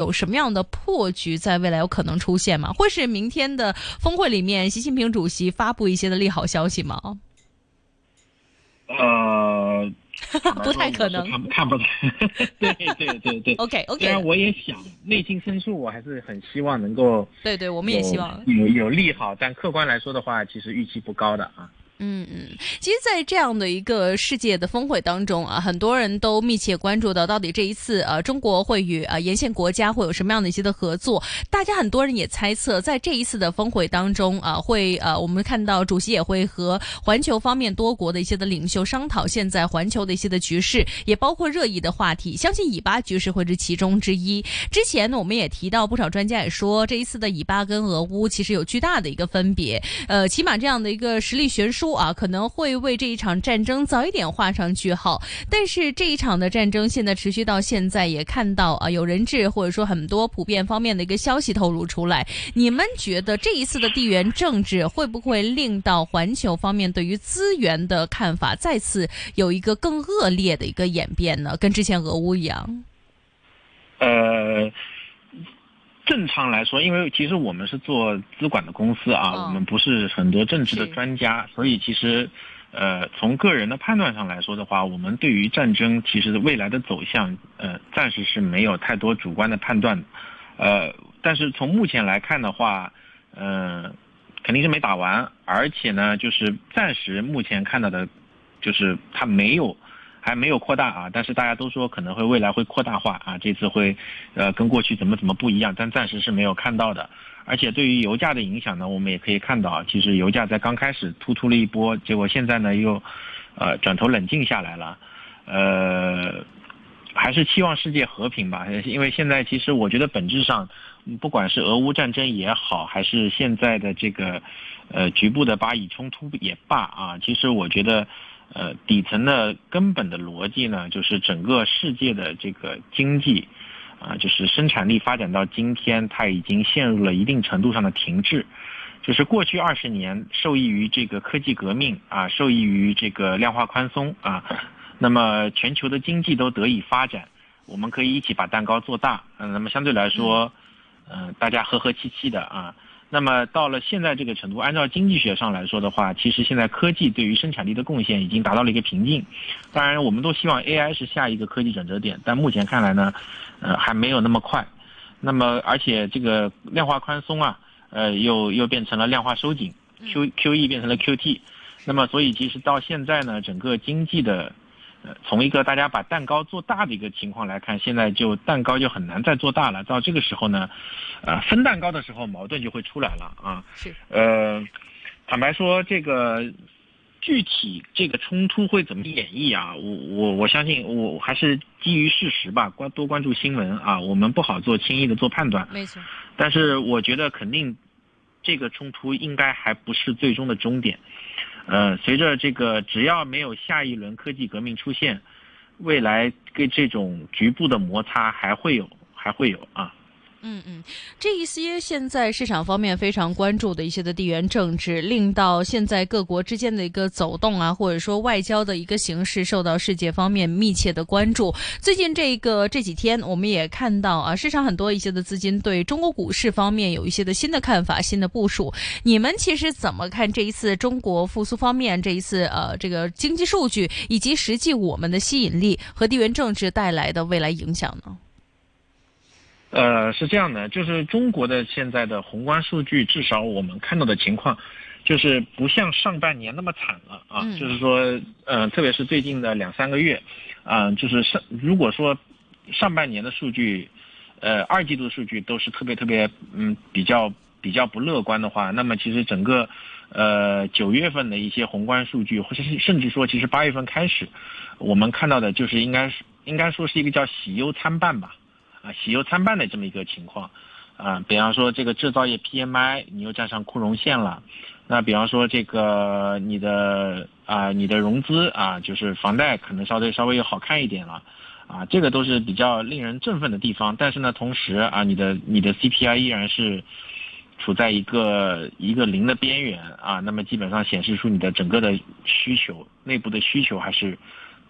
有什么样的破局在未来有可能出现吗？会是明天的峰会里面，习近平主席发布一些的利好消息吗？呃，不太可能，看看不出对对对对。OK OK。虽然我也想，内心深处我还是很希望能够。对对，我们也希望有有利好，但客观来说的话，其实预期不高的啊。嗯嗯，其实，在这样的一个世界的峰会当中啊，很多人都密切关注到，到底这一次呃，中国会与呃沿线国家会有什么样的一些的合作？大家很多人也猜测，在这一次的峰会当中啊，会呃，我们看到主席也会和环球方面多国的一些的领袖商讨现在环球的一些的局势，也包括热议的话题。相信以巴局势会是其中之一。之前呢，我们也提到，不少专家也说，这一次的以巴跟俄乌其实有巨大的一个分别。呃，起码这样的一个实力悬殊。啊，可能会为这一场战争早一点画上句号。但是这一场的战争现在持续到现在，也看到啊有人质或者说很多普遍方面的一个消息透露出来。你们觉得这一次的地缘政治会不会令到环球方面对于资源的看法再次有一个更恶劣的一个演变呢？跟之前俄乌一样？呃。正常来说，因为其实我们是做资管的公司啊，我们不是很多政治的专家，所以其实，呃，从个人的判断上来说的话，我们对于战争其实未来的走向，呃，暂时是没有太多主观的判断，呃，但是从目前来看的话，嗯，肯定是没打完，而且呢，就是暂时目前看到的，就是它没有。还没有扩大啊，但是大家都说可能会未来会扩大化啊，这次会，呃，跟过去怎么怎么不一样，但暂时是没有看到的。而且对于油价的影响呢，我们也可以看到，其实油价在刚开始突出了一波，结果现在呢又，呃，转头冷静下来了。呃，还是期望世界和平吧，因为现在其实我觉得本质上，不管是俄乌战争也好，还是现在的这个，呃，局部的巴以冲突也罢啊，其实我觉得。呃，底层的根本的逻辑呢，就是整个世界的这个经济，啊，就是生产力发展到今天，它已经陷入了一定程度上的停滞。就是过去二十年受益于这个科技革命啊，受益于这个量化宽松啊，那么全球的经济都得以发展，我们可以一起把蛋糕做大。嗯，那么相对来说，嗯，大家和和气气的啊。那么到了现在这个程度，按照经济学上来说的话，其实现在科技对于生产力的贡献已经达到了一个瓶颈。当然，我们都希望 AI 是下一个科技转折点，但目前看来呢，呃，还没有那么快。那么，而且这个量化宽松啊，呃，又又变成了量化收紧，Q QE 变成了 QT。那么，所以其实到现在呢，整个经济的。呃，从一个大家把蛋糕做大的一个情况来看，现在就蛋糕就很难再做大了。到这个时候呢，呃，分蛋糕的时候矛盾就会出来了啊。是。呃，坦白说，这个具体这个冲突会怎么演绎啊？我我我相信，我还是基于事实吧，关多关注新闻啊。我们不好做轻易的做判断。没错。但是我觉得肯定，这个冲突应该还不是最终的终点。呃，随着这个，只要没有下一轮科技革命出现，未来跟这种局部的摩擦还会有，还会有啊。嗯嗯，这一些现在市场方面非常关注的一些的地缘政治，令到现在各国之间的一个走动啊，或者说外交的一个形式，受到世界方面密切的关注。最近这个这几天，我们也看到啊，市场很多一些的资金对中国股市方面有一些的新的看法、新的部署。你们其实怎么看这一次中国复苏方面这一次呃这个经济数据，以及实际我们的吸引力和地缘政治带来的未来影响呢？呃，是这样的，就是中国的现在的宏观数据，至少我们看到的情况，就是不像上半年那么惨了啊。就是说，呃，特别是最近的两三个月，啊，就是上如果说上半年的数据，呃，二季度数据都是特别特别，嗯，比较比较不乐观的话，那么其实整个，呃，九月份的一些宏观数据，或者是甚至说，其实八月份开始，我们看到的就是应该是应该说是一个叫喜忧参半吧。啊，喜忧参半的这么一个情况，啊，比方说这个制造业 PMI 你又站上枯荣线了，那比方说这个你的啊你的融资啊就是房贷可能稍微稍微又好看一点了，啊，这个都是比较令人振奋的地方。但是呢，同时啊你的你的 CPI 依然是处在一个一个零的边缘啊，那么基本上显示出你的整个的需求内部的需求还是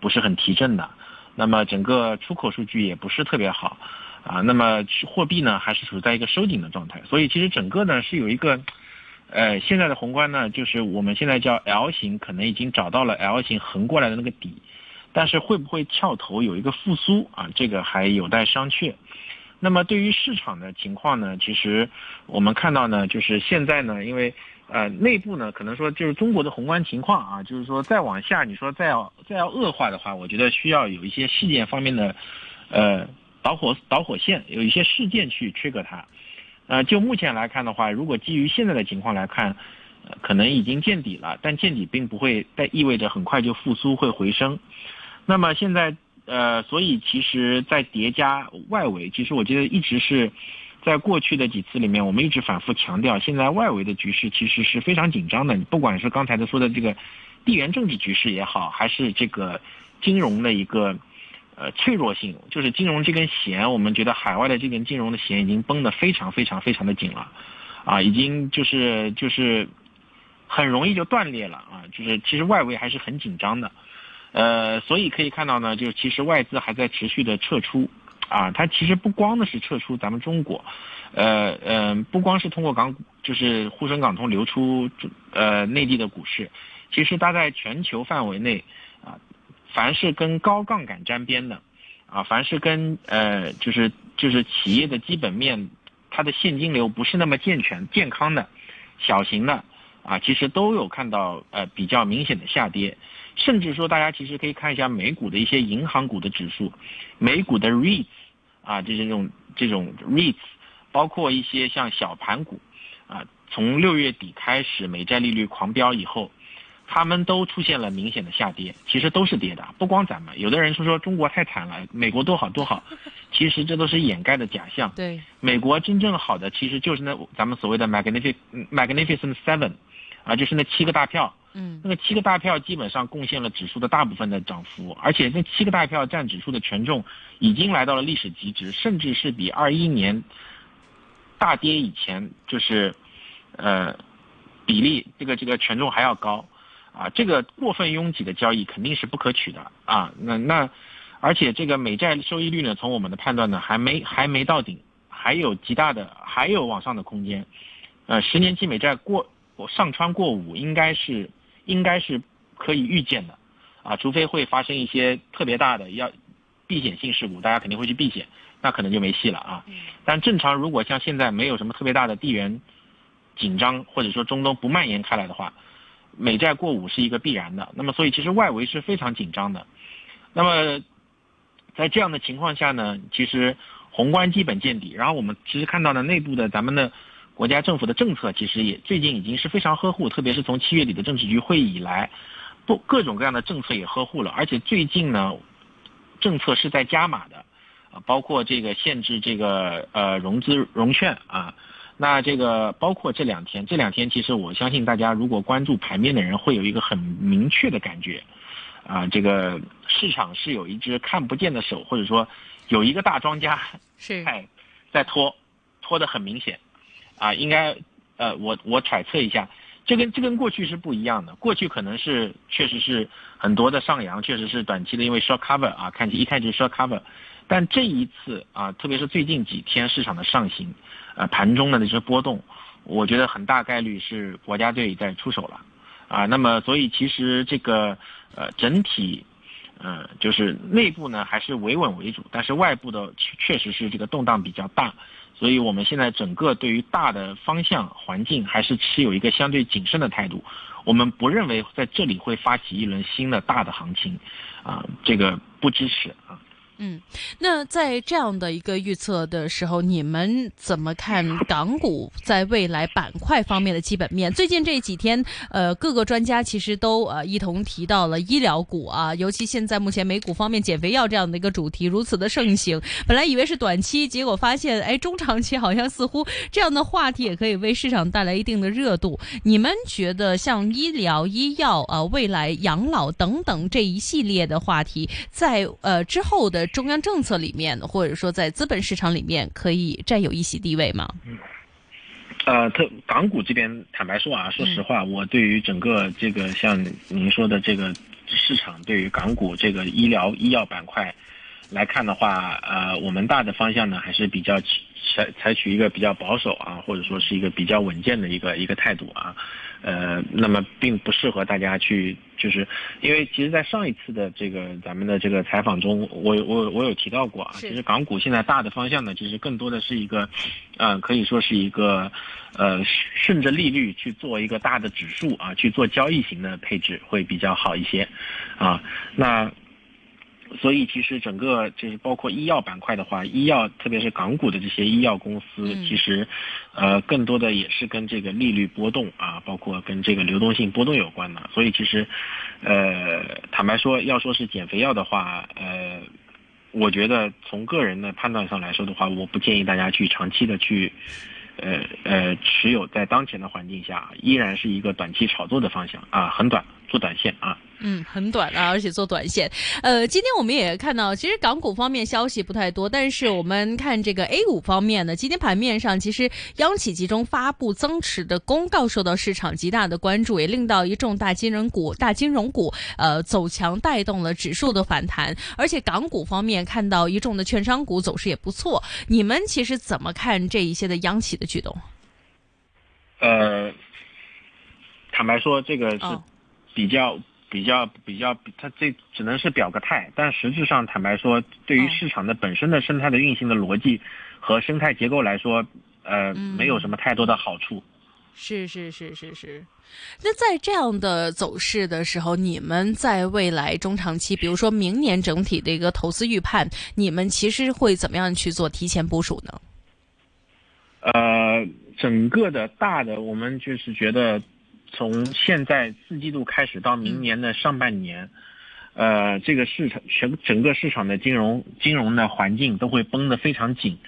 不是很提振的。那么整个出口数据也不是特别好，啊，那么货币呢还是处在一个收紧的状态，所以其实整个呢是有一个，呃，现在的宏观呢就是我们现在叫 L 型，可能已经找到了 L 型横过来的那个底，但是会不会翘头有一个复苏啊？这个还有待商榷。那么对于市场的情况呢，其实我们看到呢，就是现在呢，因为呃内部呢可能说就是中国的宏观情况啊，就是说再往下你说再要再要恶化的话，我觉得需要有一些事件方面的，呃。导火导火线有一些事件去 trigger 它，呃，就目前来看的话，如果基于现在的情况来看，可能已经见底了，但见底并不会带意味着很快就复苏会回升。那么现在呃，所以其实，在叠加外围，其实我觉得一直是在过去的几次里面，我们一直反复强调，现在外围的局势其实是非常紧张的。不管是刚才的说的这个地缘政治局势也好，还是这个金融的一个。呃，脆弱性就是金融这根弦，我们觉得海外的这根金融的弦已经绷得非常非常非常的紧了，啊，已经就是就是很容易就断裂了啊，就是其实外围还是很紧张的，呃，所以可以看到呢，就是其实外资还在持续的撤出，啊，它其实不光的是撤出咱们中国，呃呃，不光是通过港股，就是沪深港通流出呃内地的股市，其实它在全球范围内啊。凡是跟高杠杆沾边的，啊，凡是跟呃，就是就是企业的基本面，它的现金流不是那么健全、健康的，小型的，啊，其实都有看到呃比较明显的下跌，甚至说大家其实可以看一下美股的一些银行股的指数，美股的 REITs，啊，就是这种这种 REITs，包括一些像小盘股，啊，从六月底开始美债利率狂飙以后。他们都出现了明显的下跌，其实都是跌的，不光咱们。有的人说说中国太惨了，美国多好多好，其实这都是掩盖的假象。对，美国真正好的其实就是那咱们所谓的 magnificent magnificent seven，啊，就是那七个大票。嗯，那个七个大票基本上贡献了指数的大部分的涨幅，而且那七个大票占指数的权重已经来到了历史极值，甚至是比二一年大跌以前就是呃比例这个这个权重还要高。啊，这个过分拥挤的交易肯定是不可取的啊。那那，而且这个美债收益率呢，从我们的判断呢，还没还没到顶，还有极大的还有往上的空间。呃，十年期美债过上穿过五，应该是应该是可以预见的啊，除非会发生一些特别大的要避险性事故，大家肯定会去避险，那可能就没戏了啊。但正常如果像现在没有什么特别大的地缘紧张，或者说中东不蔓延开来的话。美债过五是一个必然的，那么所以其实外围是非常紧张的，那么在这样的情况下呢，其实宏观基本见底，然后我们其实看到呢内部的咱们的国家政府的政策其实也最近已经是非常呵护，特别是从七月底的政治局会议以来，不各种各样的政策也呵护了，而且最近呢政策是在加码的，啊包括这个限制这个呃融资融券啊。那这个包括这两天，这两天其实我相信大家如果关注盘面的人会有一个很明确的感觉，啊，这个市场是有一只看不见的手，或者说有一个大庄家是在在拖，拖得很明显，啊，应该呃我我揣测一下，这跟这跟过去是不一样的，过去可能是确实是很多的上扬，确实是短期的因为 short cover 啊，看起一看就是 short cover。但这一次啊，特别是最近几天市场的上行，呃，盘中的那些波动，我觉得很大概率是国家队在出手了，啊，那么所以其实这个呃整体，呃就是内部呢还是维稳为主，但是外部的确实是这个动荡比较大，所以我们现在整个对于大的方向环境还是持有一个相对谨慎的态度，我们不认为在这里会发起一轮新的大的行情，啊，这个不支持啊。嗯，那在这样的一个预测的时候，你们怎么看港股在未来板块方面的基本面？最近这几天，呃，各个专家其实都呃一同提到了医疗股啊，尤其现在目前美股方面减肥药这样的一个主题如此的盛行，本来以为是短期，结果发现哎，中长期好像似乎这样的话题也可以为市场带来一定的热度。你们觉得像医疗、医药啊、未来养老等等这一系列的话题，在呃之后的？中央政策里面，或者说在资本市场里面，可以占有一席地位吗？嗯，呃，特港股这边，坦白说啊，说实话，我对于整个这个像您说的这个市场，对于港股这个医疗医药板块，来看的话，呃，我们大的方向呢还是比较采采取一个比较保守啊，或者说是一个比较稳健的一个一个态度啊。呃，那么并不适合大家去，就是因为其实，在上一次的这个咱们的这个采访中，我我我有提到过啊，其实港股现在大的方向呢，其实更多的是一个，嗯，可以说是一个，呃，顺着利率去做一个大的指数啊，去做交易型的配置会比较好一些，啊，那。所以其实整个就是包括医药板块的话，医药特别是港股的这些医药公司，其实，呃，更多的也是跟这个利率波动啊，包括跟这个流动性波动有关的。所以其实，呃，坦白说，要说是减肥药的话，呃，我觉得从个人的判断上来说的话，我不建议大家去长期的去，呃呃，持有在当前的环境下，依然是一个短期炒作的方向啊，很短，做短线啊。嗯，很短啊，而且做短线。呃，今天我们也看到，其实港股方面消息不太多，但是我们看这个 A 股方面呢，今天盘面上其实央企集中发布增持的公告，受到市场极大的关注，也令到一众大金融股、大金融股呃走强，带动了指数的反弹。而且港股方面看到一众的券商股走势也不错。你们其实怎么看这一些的央企的举动？呃，坦白说，这个是比较。比较比较，它这只能是表个态，但实质上坦白说，对于市场的本身的生态的运行的逻辑和生态结构来说，呃，没有什么太多的好处。是是是是是。那在这样的走势的时候，你们在未来中长期，比如说明年整体的一个投资预判，你们其实会怎么样去做提前部署呢？呃，整个的大的，我们就是觉得。从现在四季度开始到明年的上半年，呃，这个市场全整个市场的金融金融的环境都会绷得非常紧，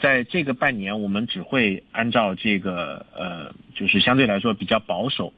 在这个半年，我们只会按照这个呃，就是相对来说比较保守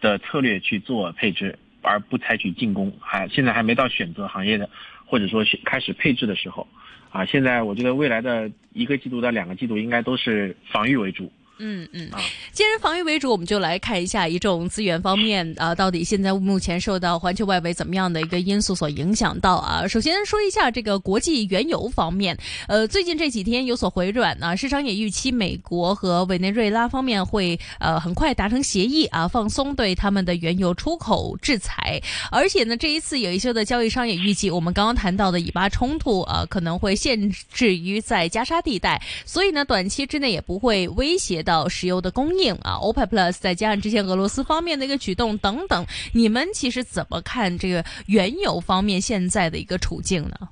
的策略去做配置，而不采取进攻。还现在还没到选择行业的，或者说选开始配置的时候，啊，现在我觉得未来的一个季度到两个季度应该都是防御为主。嗯嗯，既然防御为主，我们就来看一下一众资源方面啊，到底现在目前受到环球外围怎么样的一个因素所影响到啊？首先说一下这个国际原油方面，呃，最近这几天有所回软啊，市场也预期美国和委内瑞拉方面会呃很快达成协议啊，放松对他们的原油出口制裁，而且呢，这一次有一些的交易商也预计，我们刚刚谈到的以巴冲突啊，可能会限制于在加沙地带，所以呢，短期之内也不会威胁到。到石油的供应啊，OPEC Plus 再加上之前俄罗斯方面的一个举动等等，你们其实怎么看这个原油方面现在的一个处境呢？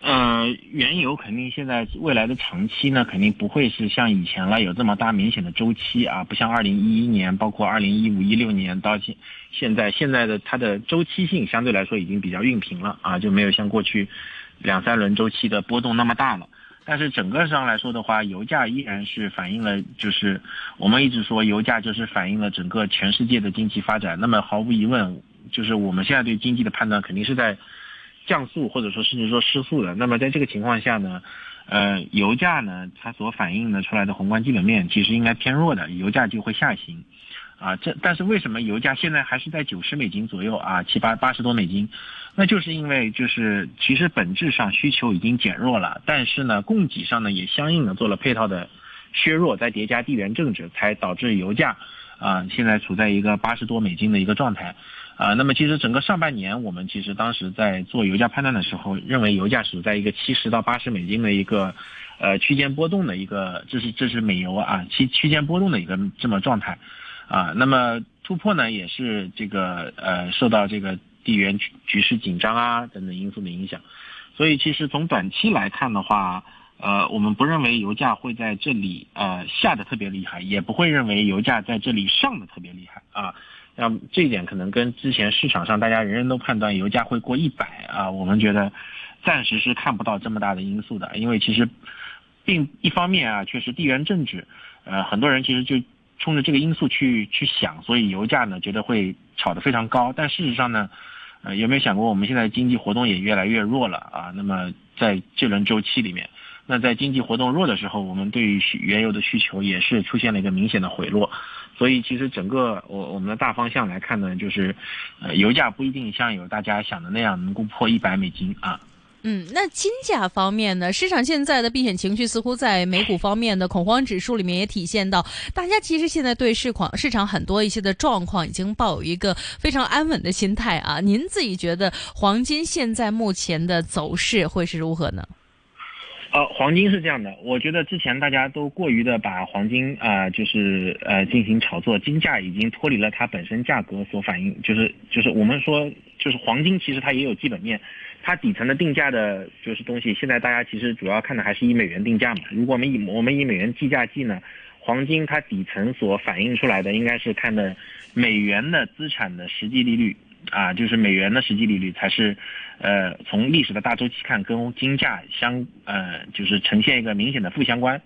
呃，原油肯定现在未来的长期呢，肯定不会是像以前了有这么大明显的周期啊，不像二零一一年，包括二零一五一六年到现现在，现在的它的周期性相对来说已经比较熨平了啊，就没有像过去两三轮周期的波动那么大了。但是整个上来说的话，油价依然是反映了，就是我们一直说油价就是反映了整个全世界的经济发展。那么毫无疑问，就是我们现在对经济的判断肯定是在降速或者说甚至说失速的。那么在这个情况下呢，呃，油价呢它所反映的出来的宏观基本面其实应该偏弱的，油价就会下行。啊，这但是为什么油价现在还是在九十美金左右啊，七八八十多美金？那就是因为就是其实本质上需求已经减弱了，但是呢，供给上呢也相应的做了配套的削弱，再叠加地缘政治，才导致油价啊现在处在一个八十多美金的一个状态。啊，那么其实整个上半年我们其实当时在做油价判断的时候，认为油价处在一个七十到八十美金的一个呃区间波动的一个，这是这是美油啊区区间波动的一个这么状态。啊，那么突破呢，也是这个呃，受到这个地缘局局势紧张啊等等因素的影响，所以其实从短期来看的话，呃，我们不认为油价会在这里呃下的特别厉害，也不会认为油价在这里上的特别厉害啊。那这一点可能跟之前市场上大家人人都判断油价会过一百啊，我们觉得暂时是看不到这么大的因素的，因为其实并一方面啊，确实地缘政治，呃，很多人其实就。冲着这个因素去去想，所以油价呢觉得会炒得非常高。但事实上呢，呃，有没有想过我们现在经济活动也越来越弱了啊？那么在这轮周期里面，那在经济活动弱的时候，我们对于原油的需求也是出现了一个明显的回落。所以其实整个我我们的大方向来看呢，就是呃，油价不一定像有大家想的那样能够破一百美金啊。嗯，那金价方面呢？市场现在的避险情绪似乎在美股方面的恐慌指数里面也体现到，大家其实现在对市况市场很多一些的状况已经抱有一个非常安稳的心态啊。您自己觉得黄金现在目前的走势会是如何呢？呃，黄金是这样的，我觉得之前大家都过于的把黄金啊，就是呃进行炒作，金价已经脱离了它本身价格所反映，就是就是我们说就是黄金其实它也有基本面。它底层的定价的就是东西，现在大家其实主要看的还是以美元定价嘛。如果我们以我们以美元计价计呢，黄金它底层所反映出来的应该是看的美元的资产的实际利率啊，就是美元的实际利率才是，呃，从历史的大周期看跟金价相呃就是呈现一个明显的负相关。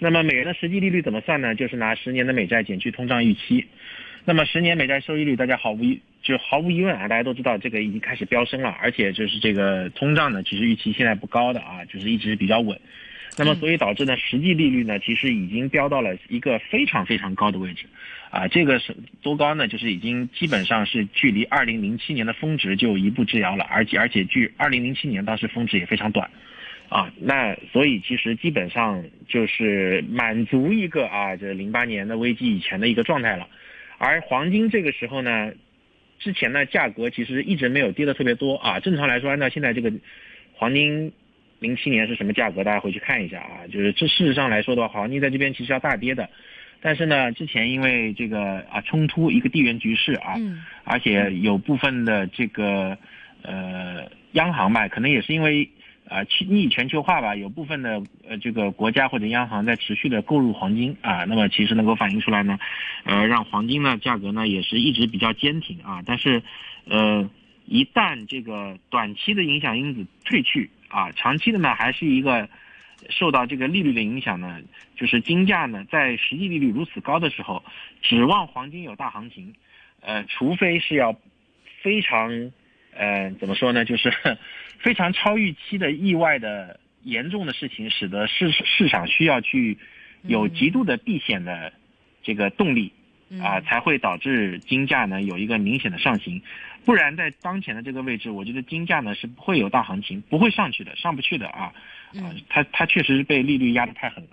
那么美元的实际利率怎么算呢？就是拿十年的美债减去通胀预期。那么十年美债收益率，大家毫无疑就毫无疑问啊，大家都知道这个已经开始飙升了，而且就是这个通胀呢，其实预期现在不高的啊，就是一直比较稳。那么所以导致呢，实际利率呢，其实已经飙到了一个非常非常高的位置，啊，这个是多高呢？就是已经基本上是距离二零零七年的峰值就一步之遥了，而且而且距二零零七年当时峰值也非常短，啊，那所以其实基本上就是满足一个啊，这零八年的危机以前的一个状态了。而黄金这个时候呢，之前呢价格其实一直没有跌的特别多啊。正常来说，按照现在这个黄金零七年是什么价格，大家回去看一下啊。就是这事实上来说的话，黄金在这边其实要大跌的。但是呢，之前因为这个啊冲突一个地缘局势啊，而且有部分的这个呃央行吧，可能也是因为。啊，逆全球化吧，有部分的呃这个国家或者央行在持续的购入黄金啊，那么其实能够反映出来呢，呃，让黄金呢价格呢也是一直比较坚挺啊。但是，呃，一旦这个短期的影响因子退去啊，长期的呢还是一个受到这个利率的影响呢，就是金价呢在实际利率如此高的时候，指望黄金有大行情，呃，除非是要非常。呃，怎么说呢？就是 非常超预期的意外的严重的事情，使得市市场需要去有极度的避险的这个动力啊，才会导致金价呢有一个明显的上行。不然在当前的这个位置，我觉得金价呢是不会有大行情，不会上去的，上不去的啊。啊，它它确实是被利率压得太狠了。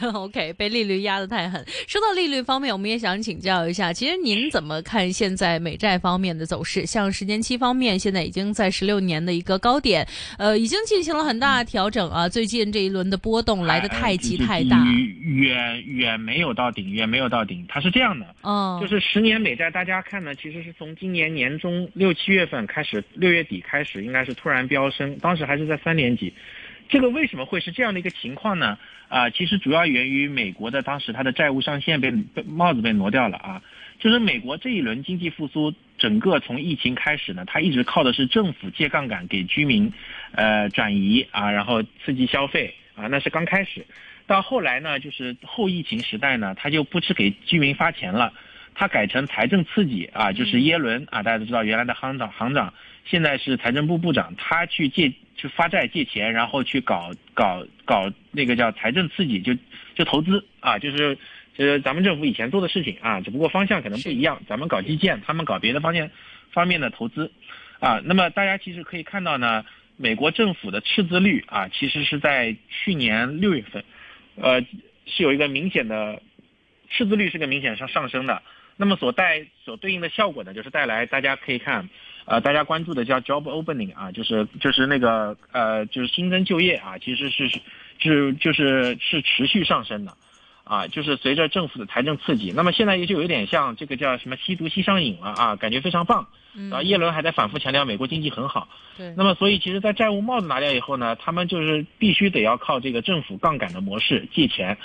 OK，被利率压得太狠。说到利率方面，我们也想请教一下，其实您怎么看现在美债方面的走势？像十年期方面，现在已经在十六年的一个高点，呃，已经进行了很大的调整啊。最近这一轮的波动来得太急太大，远远没有到顶，远没有到顶。它是这样的，嗯，就是十年美债，大家看呢，其实是从今年年中六七月份开始，六月底开始，应该是突然飙升，当时还是在三年级。这个为什么会是这样的一个情况呢？啊，其实主要源于美国的当时它的债务上限被帽子被挪掉了啊。就是美国这一轮经济复苏，整个从疫情开始呢，它一直靠的是政府借杠杆给居民，呃转移啊，然后刺激消费啊，那是刚开始。到后来呢，就是后疫情时代呢，他就不是给居民发钱了，他改成财政刺激啊，就是耶伦啊，大家都知道原来的行长行长，现在是财政部部长，他去借。去发债借钱，然后去搞搞搞那个叫财政刺激，就就投资啊，就是就是咱们政府以前做的事情啊，只不过方向可能不一样。咱们搞基建，他们搞别的方面方面的投资啊。那么大家其实可以看到呢，美国政府的赤字率啊，其实是在去年六月份，呃，是有一个明显的赤字率是个明显上上升的。那么所带所对应的效果呢，就是带来大家可以看。呃，大家关注的叫 job opening 啊，就是就是那个呃，就是新增就业啊，其实是是就是是持续上升的，啊，就是随着政府的财政刺激，那么现在也就有点像这个叫什么吸毒吸上瘾了啊，感觉非常棒。然后，耶伦还在反复强调美国经济很好。对。那么所以其实，在债务帽子拿掉以后呢，他们就是必须得要靠这个政府杠杆的模式借钱，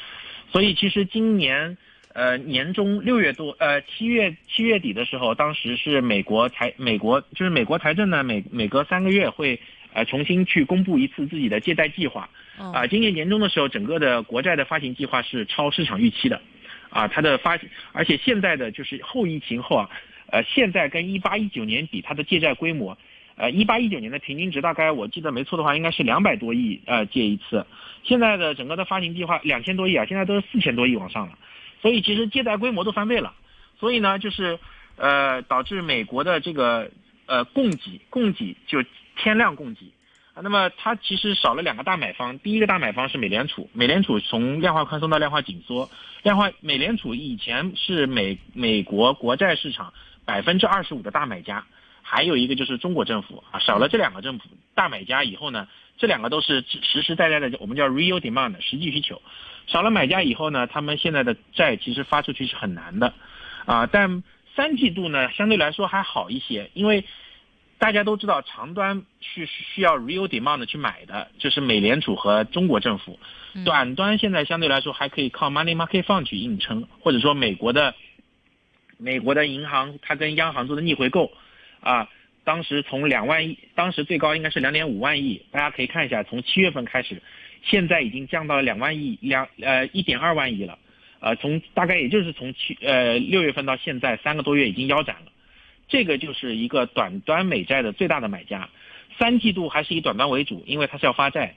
所以其实今年。呃，年中六月多，呃七月七月底的时候，当时是美国财美国就是美国财政呢，每每隔三个月会呃重新去公布一次自己的借贷计划。啊，今年年中的时候，整个的国债的发行计划是超市场预期的，啊，它的发，而且现在的就是后疫情后啊，呃，现在跟一八一九年比，它的借债规模，呃，一八一九年的平均值大概我记得没错的话，应该是两百多亿呃借一次，现在的整个的发行计划两千多亿啊，现在都是四千多亿往上了。所以其实借贷规模都翻倍了，所以呢，就是呃导致美国的这个呃供给供给就天量供给，那么它其实少了两个大买方，第一个大买方是美联储，美联储从量化宽松到量化紧缩，量化美联储以前是美美国国债市场百分之二十五的大买家，还有一个就是中国政府啊，少了这两个政府大买家以后呢，这两个都是实实在在的，我们叫 real demand 实际需求，少了买家以后呢，他们现在的债其实发出去是很难的，啊，但三季度呢相对来说还好一些，因为。大家都知道，长端是需要 real demand 去买的，就是美联储和中国政府。短端现在相对来说还可以靠 money market fund 去硬撑，或者说美国的美国的银行它跟央行做的逆回购，啊，当时从两万亿，当时最高应该是两点五万亿，大家可以看一下，从七月份开始，现在已经降到了两万亿，两呃一点二万亿了，呃，从大概也就是从七呃六月份到现在三个多月已经腰斩了。这个就是一个短端美债的最大的买家，三季度还是以短端为主，因为它是要发债。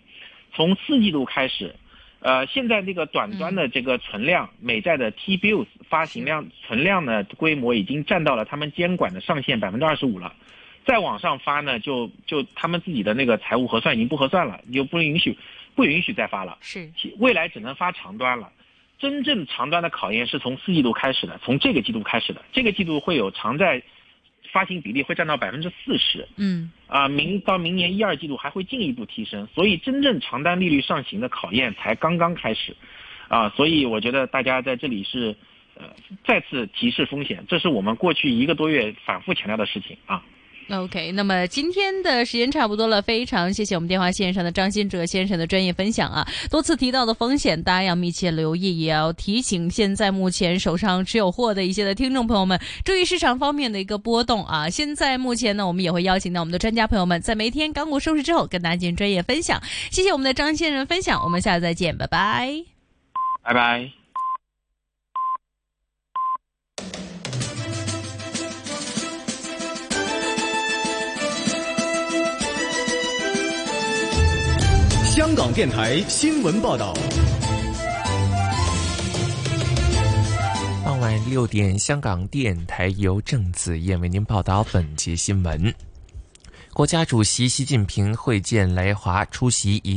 从四季度开始，呃，现在这个短端的这个存量美债的 T bills 发行量存量呢规模已经占到了他们监管的上限百分之二十五了，再往上发呢，就就他们自己的那个财务核算已经不合算了，就不允许不允许再发了。是，未来只能发长端了。真正长端的考验是从四季度开始的，从这个季度开始的，这个季度会有长债。发行比例会占到百分之四十，嗯，啊，明到明年一二季度还会进一步提升，所以真正长单利率上行的考验才刚刚开始，啊，所以我觉得大家在这里是，呃，再次提示风险，这是我们过去一个多月反复强调的事情啊。OK，那么今天的时间差不多了，非常谢谢我们电话线上的张新哲先生的专业分享啊！多次提到的风险，大家要密切留意，也要提醒现在目前手上持有货的一些的听众朋友们，注意市场方面的一个波动啊！现在目前呢，我们也会邀请到我们的专家朋友们，在每天港股收市之后，跟大家进行专业分享。谢谢我们的张先生分享，我们下次再见，拜拜，拜拜。香港电台新闻报道。傍晚六点，香港电台由郑子燕为您报道本节新闻。国家主席习近平会见来华，出席一。